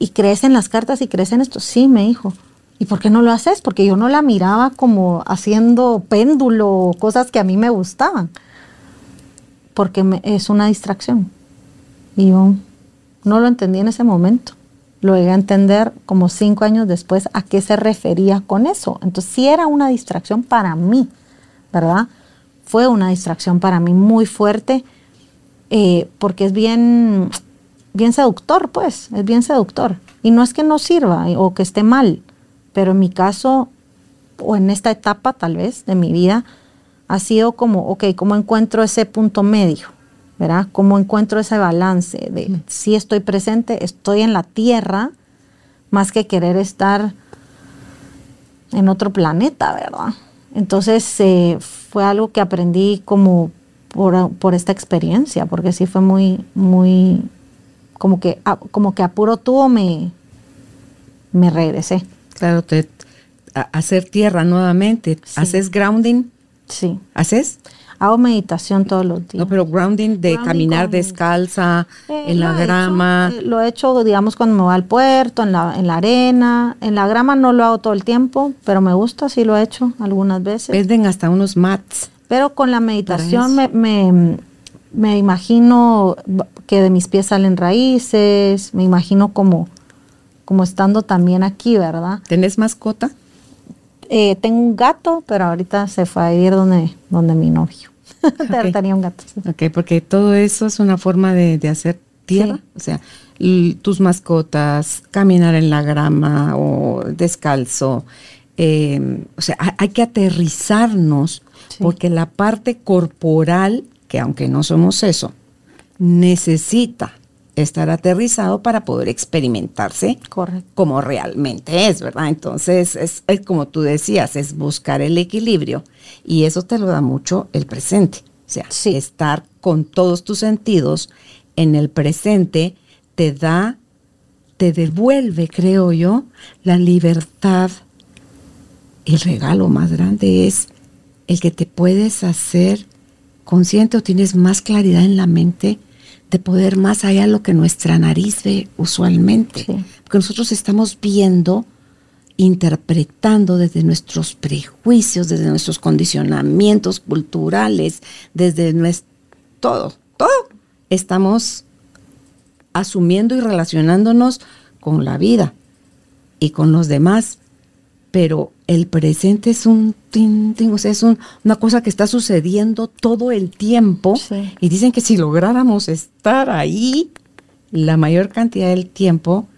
y crees en las cartas y crees en esto, sí, me dijo, ¿Y por qué no lo haces? Porque yo no la miraba como haciendo péndulo o cosas que a mí me gustaban. Porque es una distracción. Y yo no lo entendí en ese momento. Lo llegué a entender como cinco años después a qué se refería con eso. Entonces sí era una distracción para mí, ¿verdad? Fue una distracción para mí muy fuerte eh, porque es bien, bien seductor, pues, es bien seductor. Y no es que no sirva o que esté mal, pero en mi caso, o en esta etapa tal vez de mi vida, ha sido como, ok, ¿cómo encuentro ese punto medio? ¿Verdad? ¿Cómo encuentro ese balance de si estoy presente, estoy en la tierra, más que querer estar en otro planeta, ¿verdad? Entonces eh, fue algo que aprendí como por, esta experiencia, porque sí fue muy, muy, como que, como que a puro tubo me, me regresé.
Claro, te, hacer tierra nuevamente. ¿Haces grounding?
Sí.
¿Haces?
Hago meditación todos los días.
No, pero grounding de caminar descalza eh, en la grama.
Eh, lo he hecho, digamos, cuando me voy al puerto, en la, en la arena. En la grama no lo hago todo el tiempo, pero me gusta, sí lo he hecho algunas veces.
Venden hasta unos mats.
Pero con la meditación me, me, me imagino que de mis pies salen raíces, me imagino como como estando también aquí, ¿verdad?
¿Tenés mascota?
Eh, tengo un gato, pero ahorita se fue a ir donde, donde mi novio. Tenía un gato.
Ok, porque todo eso es una forma de, hacer tierra. O sea, tus mascotas, caminar en la grama o descalzo. Eh, o sea, hay, que aterrizarnos porque la parte corporal, que aunque no somos eso, necesita estar aterrizado para poder experimentarse como realmente es, ¿verdad? Entonces, es, como tú decías, es buscar el equilibrio y eso te lo da mucho el presente. O sea, estar con todos tus sentidos en el presente te da, te devuelve, creo yo, la libertad. El regalo más grande es el que te puedes hacer consciente o tienes más claridad en la mente de poder más allá de lo que nuestra nariz ve usualmente. Porque nosotros estamos viendo, interpretando desde nuestros prejuicios, desde nuestros condicionamientos culturales, desde nuestro, todo, todo. Estamos asumiendo y relacionándonos con la vida y con los demás pero el presente es un o sea, es una cosa que está sucediendo todo el tiempo. Y dicen que si lográramos estar ahí la mayor cantidad del tiempo,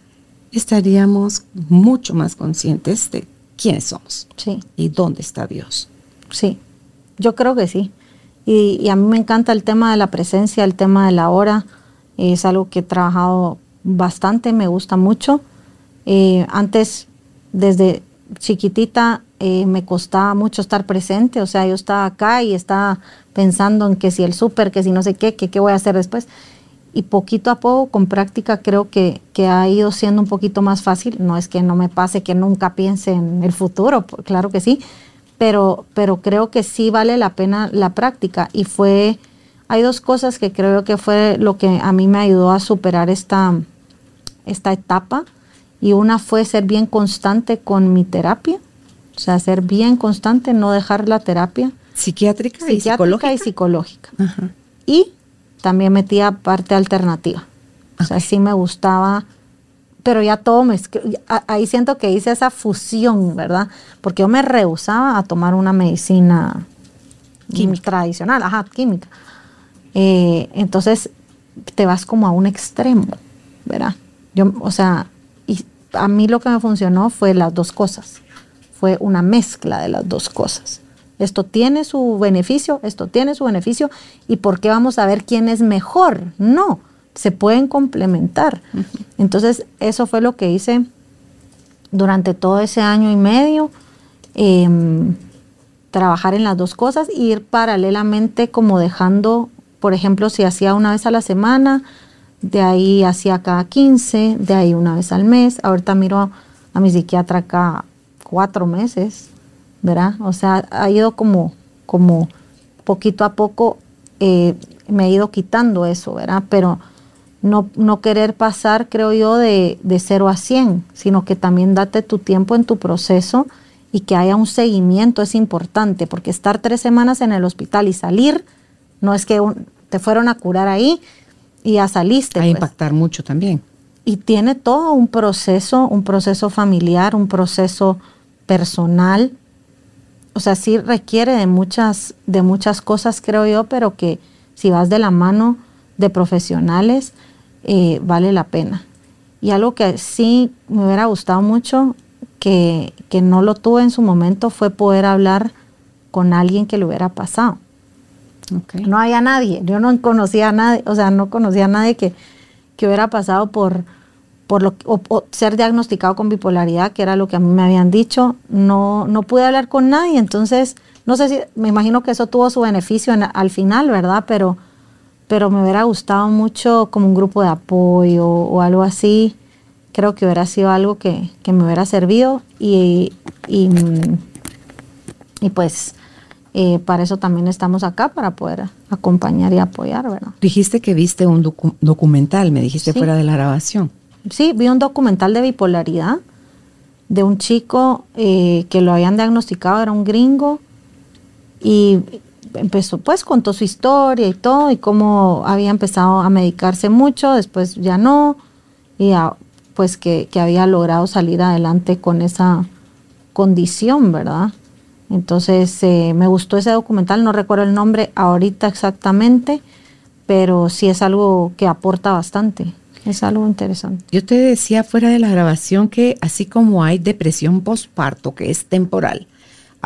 estaríamos mucho más conscientes de quiénes somos y dónde está Dios.
sí, yo creo que sí. Y, y, a mí me encanta el tema de la presencia, el tema de la hora. Es algo que he trabajado bastante, me gusta mucho. Eh, antes, desde chiquitita, eh, me costaba mucho estar presente. O sea, yo estaba acá y estaba pensando en que si el súper, que si no sé qué, que qué voy a hacer después. Y poquito a poco, con práctica, creo que, que ha ido siendo un poquito más fácil. No es que no me pase que nunca piense en el futuro, claro que sí, pero, pero creo que sí vale la pena la práctica. Y fue, hay dos cosas que creo que fue lo que a mí me ayudó a superar esta, esta etapa. Y una fue ser bien constante con mi terapia, o sea, ser bien constante, no dejar la terapia.
Psiquiátrica, y psicológica.
Y, psicológica. y también metía parte alternativa. O sea, sí me gustaba pero ya todo me... Ahí siento que hice esa fusión, ¿verdad? Porque yo me rehusaba a tomar una medicina química. tradicional, ajá, química. Eh, entonces te vas como a un extremo, ¿verdad? Yo, o sea, a mí lo que me funcionó fue las dos cosas. Fue una mezcla de las dos cosas. Esto tiene su beneficio, esto tiene su beneficio, ¿y por qué vamos a ver quién es mejor? No, se pueden complementar. Entonces, eso fue lo que hice durante todo ese año y medio. Em, trabajar en las dos cosas e ir paralelamente como dejando, por ejemplo, si hacía una vez a la semana, de ahí hacía cada 15, de ahí una vez al mes. Ahorita miro a mi psiquiatra cada cuatro meses, ¿verdad? O sea, ha ido como, como poquito a poco, eh, me he ido quitando eso, ¿verdad? Pero no, querer pasar, creo yo, de, de 0 a 100, sino que también date tu tiempo en tu proceso y que haya un seguimiento es importante, porque estar tres semanas en el hospital y salir, no es que te fueron a curar ahí y ya saliste.
A pues. impactar mucho también.
Y tiene todo un proceso, un proceso familiar, un proceso personal. O sea, sí requiere de muchas, de muchas cosas, creo yo, pero que si vas de la mano de profesionales, eh, vale la pena. Y algo que sí me hubiera gustado mucho, que, no lo tuve en su momento, fue poder hablar con alguien que le hubiera pasado. No había nadie, yo no conocía a nadie, o sea, no conocía a nadie que, que hubiera pasado por, por lo, o, ser diagnosticado con bipolaridad, que era lo que a mí me habían dicho. No, no pude hablar con nadie, entonces, no sé si, me imagino que eso tuvo su beneficio al final, ¿verdad? Pero pero me hubiera gustado mucho como un grupo de apoyo o algo así. Creo que hubiera sido algo que, me hubiera servido y, y, pues eh, para eso también estamos acá, para poder acompañar y apoyar, ¿verdad?
Dijiste que viste un documental, me dijiste fuera de la grabación.
Sí, vi un documental de bipolaridad de un chico eh, que lo habían diagnosticado, era un gringo, y empezó, pues contó su historia y todo, y cómo había empezado a medicarse mucho, después ya no, y pues que, había logrado salir adelante con esa condición, ¿verdad? Entonces eh, me gustó ese documental, no recuerdo el nombre ahorita exactamente, pero sí es algo que aporta bastante. Es algo interesante.
Yo te decía fuera de la grabación que así como hay depresión postparto, que es temporal,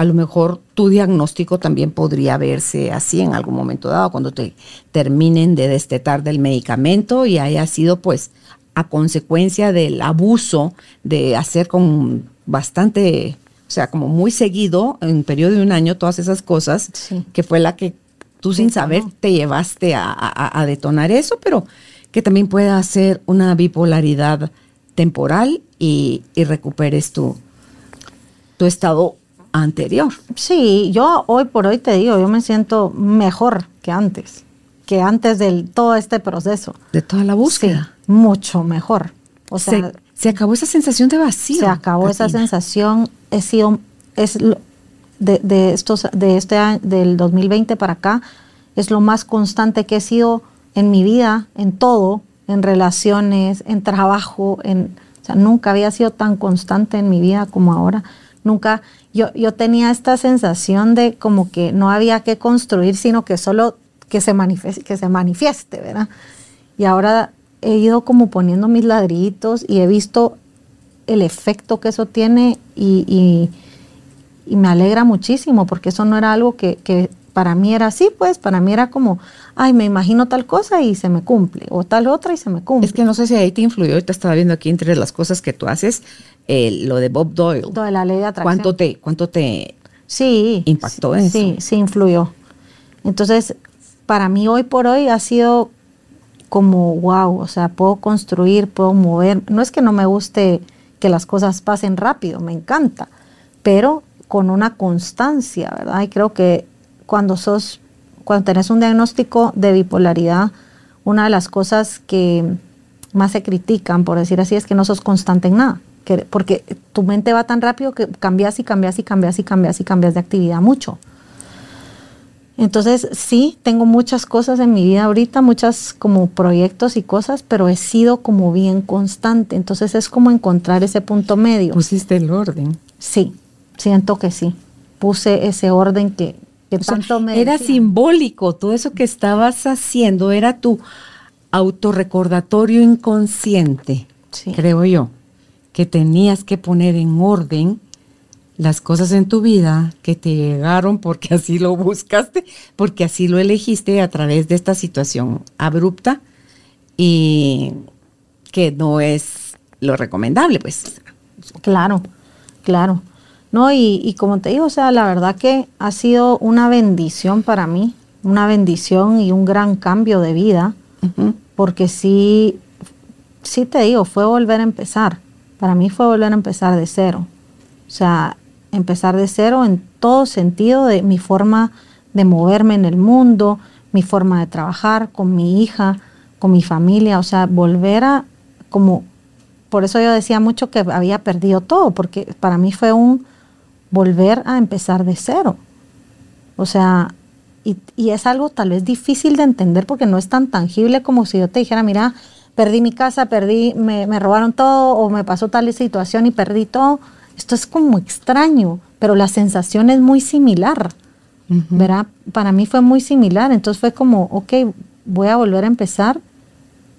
a lo mejor tu diagnóstico también podría verse así en algún momento dado, cuando te terminen de destetar del medicamento y haya sido pues a consecuencia del abuso de hacer con bastante, o sea, como muy seguido, en un periodo de un año, todas esas cosas, que fue la que tú sin saber te llevaste a, detonar eso, pero que también pueda ser una bipolaridad temporal y, y recuperes tu, tu estado anterior.
Sí, yo hoy por hoy te digo, yo me siento mejor que antes, que antes de todo este proceso.
De toda la búsqueda.
mucho mejor. O
sea, se, acabó esa sensación de vacío.
Se acabó esa sensación. He sido, es de, de estos, de este año, del 2020 para acá, es lo más constante que he sido en mi vida, en todo, en relaciones, en trabajo, en, o sea, nunca había sido tan constante en mi vida como ahora. Nunca, yo, yo tenía esta sensación de como que no había que construir, sino que solo que se manifieste, que se manifieste, ¿verdad? Y ahora he ido como poniendo mis ladrillitos y he visto el efecto que eso tiene y, y me alegra muchísimo porque eso no era algo que, que para mí era así, pues para mí era como, ay, me imagino tal cosa y se me cumple, o tal otra y se me cumple.
Es que no sé si ahí te influyó, ahorita estaba viendo aquí entre las cosas que tú haces, eh, lo de Bob Doyle.
Lo de la ley de atracción.
¿Cuánto te, cuánto te
sí,
impactó
sí,
eso?
Sí, sí influyó. Entonces, para mí hoy por hoy ha sido como wow, o sea, puedo construir, puedo mover. No es que no me guste que las cosas pasen rápido, me encanta, pero con una constancia, ¿verdad? Y creo que cuando sos, cuando tenés un diagnóstico de bipolaridad, una de las cosas que más se critican, por decir así, es que no sos constante en nada. Que, porque tu mente va tan rápido que cambias y cambias y cambias y cambias y cambias de actividad mucho. Entonces, sí, tengo muchas cosas en mi vida ahorita, muchas como proyectos y cosas, pero he sido como bien constante. Entonces, es como encontrar ese punto medio.
Pusiste el orden.
Sí, siento que sí. Puse ese orden que, que
sea,
tanto me
era simbólico, todo eso que estabas haciendo era tu autorrecordatorio inconsciente,
Sí.
creo yo, que tenías que poner en orden las cosas en tu vida que te llegaron porque así lo buscaste, porque así lo elegiste a través de esta situación abrupta y que no es lo recomendable, pues.
Claro, claro. No, y, y como te digo, o sea, la verdad que ha sido una bendición para mí, una bendición y un gran cambio de vida, porque sí, sí te digo, fue volver a empezar. Para mí fue volver a empezar de cero. O sea, empezar de cero en todo sentido de mi forma de moverme en el mundo, mi forma de trabajar con mi hija, con mi familia, o sea, volver a como por eso yo decía mucho que había perdido todo, porque para mí fue un volver a empezar de cero. O sea, y, y es algo tal vez difícil de entender porque no es tan tangible como si yo te dijera, mira, perdí mi casa, perdí, me, me robaron todo o me pasó tal situación y perdí todo. Esto es como extraño, pero la sensación es muy similar. ¿verdad? Para mí fue muy similar, entonces fue como, ok, voy a volver a empezar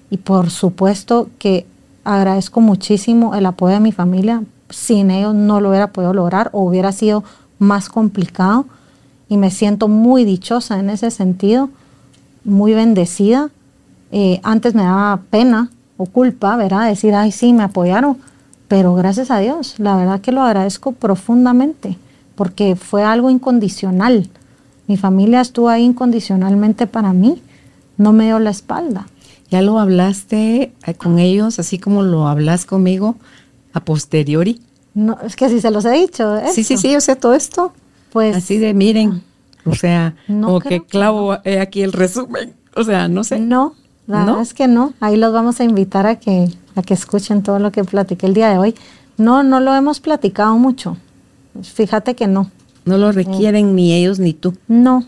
y por supuesto que agradezco muchísimo el apoyo de mi familia, sin ellos no lo hubiera podido lograr o hubiera sido más complicado y me siento muy dichosa en ese sentido, muy bendecida. Eh, antes me daba pena o culpa, ¿verdad? Decir, ay, sí, me apoyaron, pero gracias a Dios, la verdad que lo agradezco profundamente porque fue algo incondicional. Mi familia estuvo ahí incondicionalmente para mí, no me dio la espalda.
¿Ya lo hablaste eh, con ellos así como lo hablas conmigo a posteriori?
No, es que si se los he dicho.
Sí, sí,
esto.
sí, o sea, todo esto.
Pues
así de, miren, o sea,
No
como que
que
clavo eh, aquí el resumen. O sea, no sé.
no, la
¿No?
verdad es que no. Ahí los vamos a invitar a que, a que escuchen todo lo que platiqué el día de hoy. No, no lo hemos platicado mucho. Fíjate que no.
No lo requieren ni ellos ni tú.
No.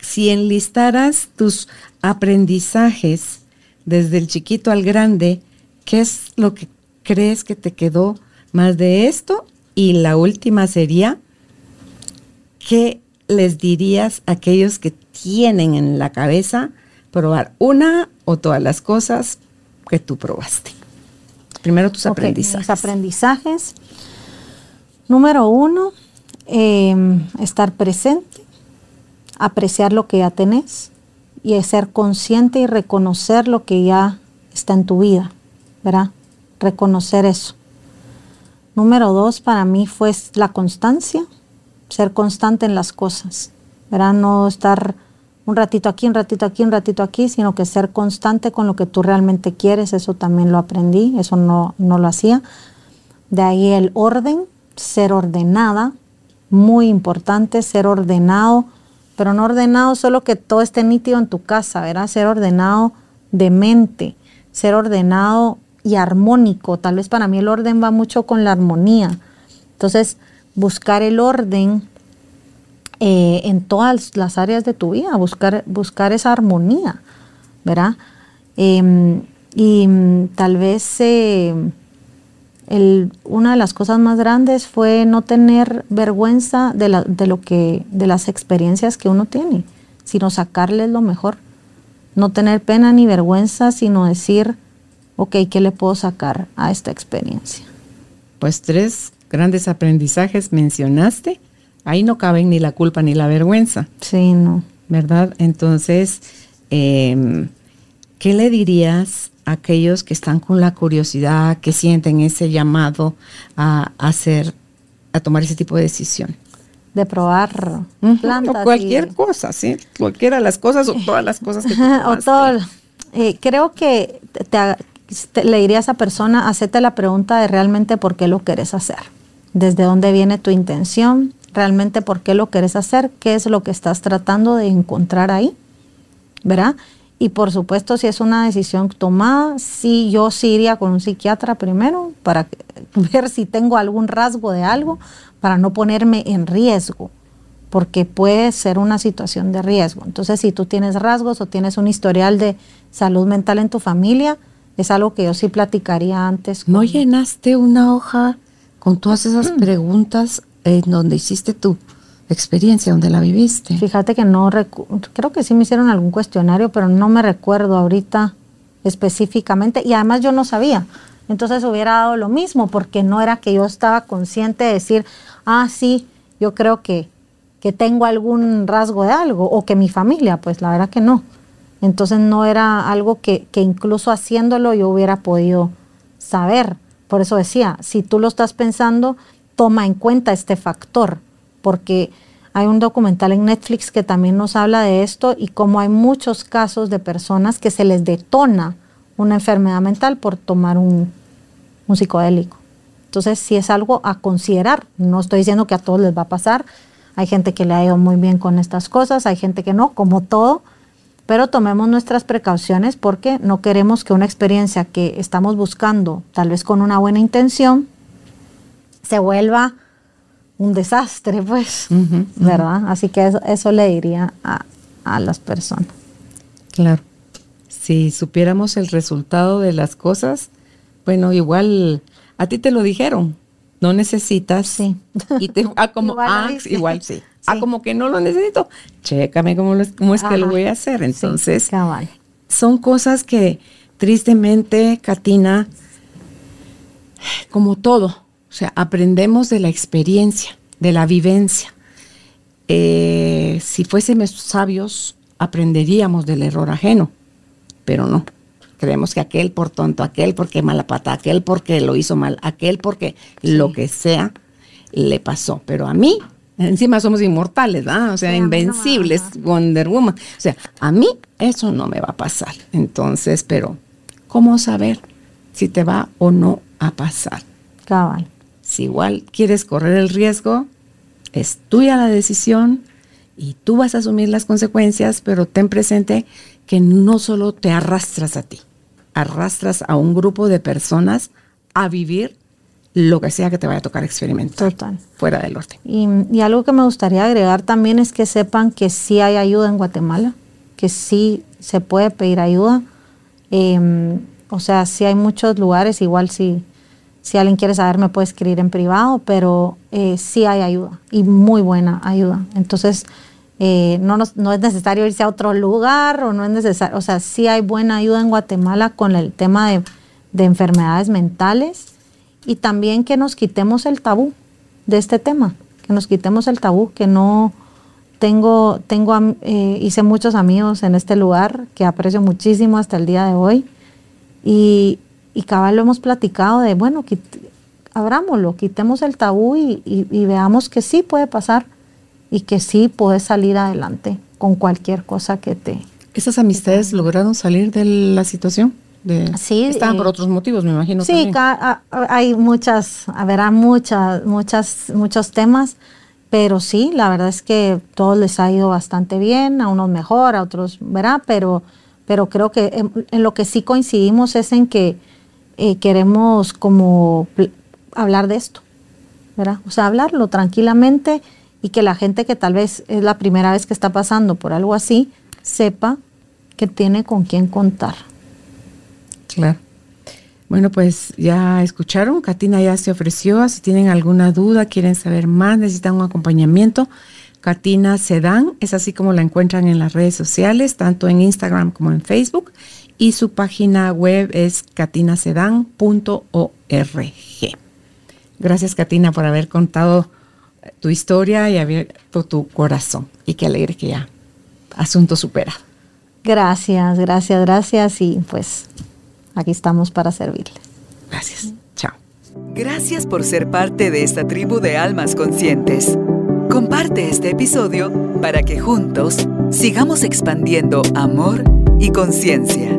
Si enlistaras tus aprendizajes desde el chiquito al grande, ¿qué es lo que crees que te quedó más de esto? Y la última sería, ¿qué les dirías a aquellos que tienen en la cabeza probar una o todas las cosas que tú probaste? Primero tus aprendizajes.
mis aprendizajes. Número uno, eh, estar presente, apreciar lo que ya tenés y ser consciente y reconocer lo que ya está en tu vida, ¿verdad? Reconocer eso. Número dos, para mí fue la constancia, ser constante en las cosas, ¿verdad? No estar un ratito aquí, un ratito aquí, un ratito aquí, sino que ser constante con lo que tú realmente quieres, eso también lo aprendí, eso no, no lo hacía. De ahí el orden, ser ordenada, muy importante, ser ordenado, pero no ordenado solo que todo esté nítido en tu casa, ¿verdad? Ser ordenado de mente, ser ordenado y armónico. Tal vez para mí el orden va mucho con la armonía. Entonces, buscar el orden eh, en todas las áreas de tu vida, buscar, buscar esa armonía, ¿verdad? Em, y mm, tal vez eh, el- una de las cosas más grandes fue no tener vergüenza de, la- de lo que, de las experiencias que uno tiene, sino sacarles lo mejor. No tener pena ni vergüenza, sino decir, ok, ¿qué le puedo sacar a esta experiencia?
Pues tres grandes aprendizajes mencionaste. Ahí no caben ni la culpa ni la vergüenza.
Sí, no.
¿Verdad? Entonces, em, ¿qué le dirías a aquellos que están con la curiosidad, que sienten ese llamado a hacer, a tomar ese tipo de decisión?
De probar plantas.
O cualquier cosa, sí. Cualquiera de las cosas o todas las cosas que
O todo. Eh, creo que le diría a esa persona, hacete la pregunta de realmente por qué lo quieres hacer. Desde dónde viene tu intención, realmente por qué lo quieres hacer, qué es lo que estás tratando de encontrar ahí, ¿verdad? Y por supuesto, si es una decisión tomada, sí, yo sí iría con un psiquiatra primero para ver si tengo algún rasgo de algo, para no ponerme en riesgo, porque puede ser una situación de riesgo. Entonces, si tú tienes rasgos o tienes un historial de salud mental en tu familia, es algo que yo sí platicaría antes.
¿No llenaste una hoja con todas esas mm. preguntas en donde hiciste tu experiencia, donde la viviste?
Fíjate que no, creo que sí me hicieron algún cuestionario, pero no me recuerdo ahorita específicamente y además yo no sabía. Entonces hubiera dado lo mismo porque no era que yo estaba consciente de decir, ah, sí, yo creo que, que tengo algún rasgo de algo o que mi familia, pues la verdad que no. Entonces no era algo que, que incluso haciéndolo yo hubiera podido saber. Por eso decía, si tú lo estás pensando, toma en cuenta este factor, porque hay un documental en Netflix que también nos habla de esto y cómo hay muchos casos de personas que se les detona una enfermedad mental por tomar un, un psicodélico. Entonces, si es algo a considerar, no estoy diciendo que a todos les va a pasar, hay gente que le ha ido muy bien con estas cosas, hay gente que no, como todo, pero tomemos nuestras precauciones porque no queremos que una experiencia que estamos buscando, tal vez con una buena intención, se vuelva un desastre, pues, ¿verdad? Así que eso, le diría a, las personas.
Claro. Si supiéramos el resultado de las cosas, bueno, igual a ti te lo dijeron, no necesitas. Sí. Y te, ah, como, igual, ah, igual sí. Ah, como que no lo necesito. Chécame cómo, cómo es que lo voy a hacer. Entonces, son cosas que tristemente, Katina, como todo, o sea, aprendemos de la experiencia, de la vivencia. Eh, si fuésemos sabios, aprenderíamos del error ajeno, pero no. Creemos que aquel por tonto, aquel porque mala pata, aquel porque lo hizo mal, aquel porque lo que sea le pasó. Pero a mí, encima somos inmortales, ¿verdad? O sea, invencibles, Wonder Woman. O sea, a mí eso no me va a pasar. Entonces, pero, ¿cómo saber si te va o no a pasar?
Cabal.
Si igual quieres correr el riesgo, es tuya la decisión y tú vas a asumir las consecuencias, pero ten presente que no solo te arrastras a ti, arrastras a un grupo de personas a vivir lo que sea que te vaya a tocar experimentar Total. fuera del orden.
Y, algo que me gustaría agregar también es que sepan que sí hay ayuda en Guatemala, que sí se puede pedir ayuda. Em, o sea, sí hay muchos lugares, igual si si alguien quiere saber, me puede escribir en privado, pero eh, sí hay ayuda y muy buena ayuda. Entonces, eh, no, no es necesario irse a otro lugar o no es necesario, o sea, sí hay buena ayuda en Guatemala con el tema de, enfermedades mentales y también que nos quitemos el tabú de este tema, que nos quitemos el tabú, que no tengo, tengo eh, hice muchos amigos en este lugar que aprecio muchísimo hasta el día de hoy y, y cabal lo hemos platicado de, bueno, abrámoslo, quitemos el tabú y, veamos que sí puede pasar y que sí puedes salir adelante con cualquier cosa que te...
¿Esas amistades lograron salir de la situación? De,
sí.
Estaban por otros motivos, me imagino.
Sí, hay muchas, habrá muchas, muchas, muchos temas, pero sí, la verdad es que todos les ha ido bastante bien, a unos mejor, a otros, ¿verdad? Pero, pero creo que en lo que sí coincidimos es en que eh, queremos como hablar de esto, ¿verdad? O sea, hablarlo tranquilamente y que la gente que tal vez es la primera vez que está pasando por algo así, sepa que tiene con quién contar.
Claro. Bueno, pues ya escucharon, Katina ya se ofreció, si tienen alguna duda, quieren saber más, necesitan un acompañamiento, Katina Sedán, es así como la encuentran en las redes sociales, tanto en Instagram como en Facebook y su página web es catinasedan.org. Gracias, Katina, por haber contado tu historia y abierto tu corazón. Y qué alegre que ya asunto superado.
Gracias, gracias, gracias. Y pues aquí estamos para servirles.
Gracias. Chao.
Gracias por ser parte de esta tribu de almas conscientes. Comparte este episodio para que juntos sigamos expandiendo amor y conciencia.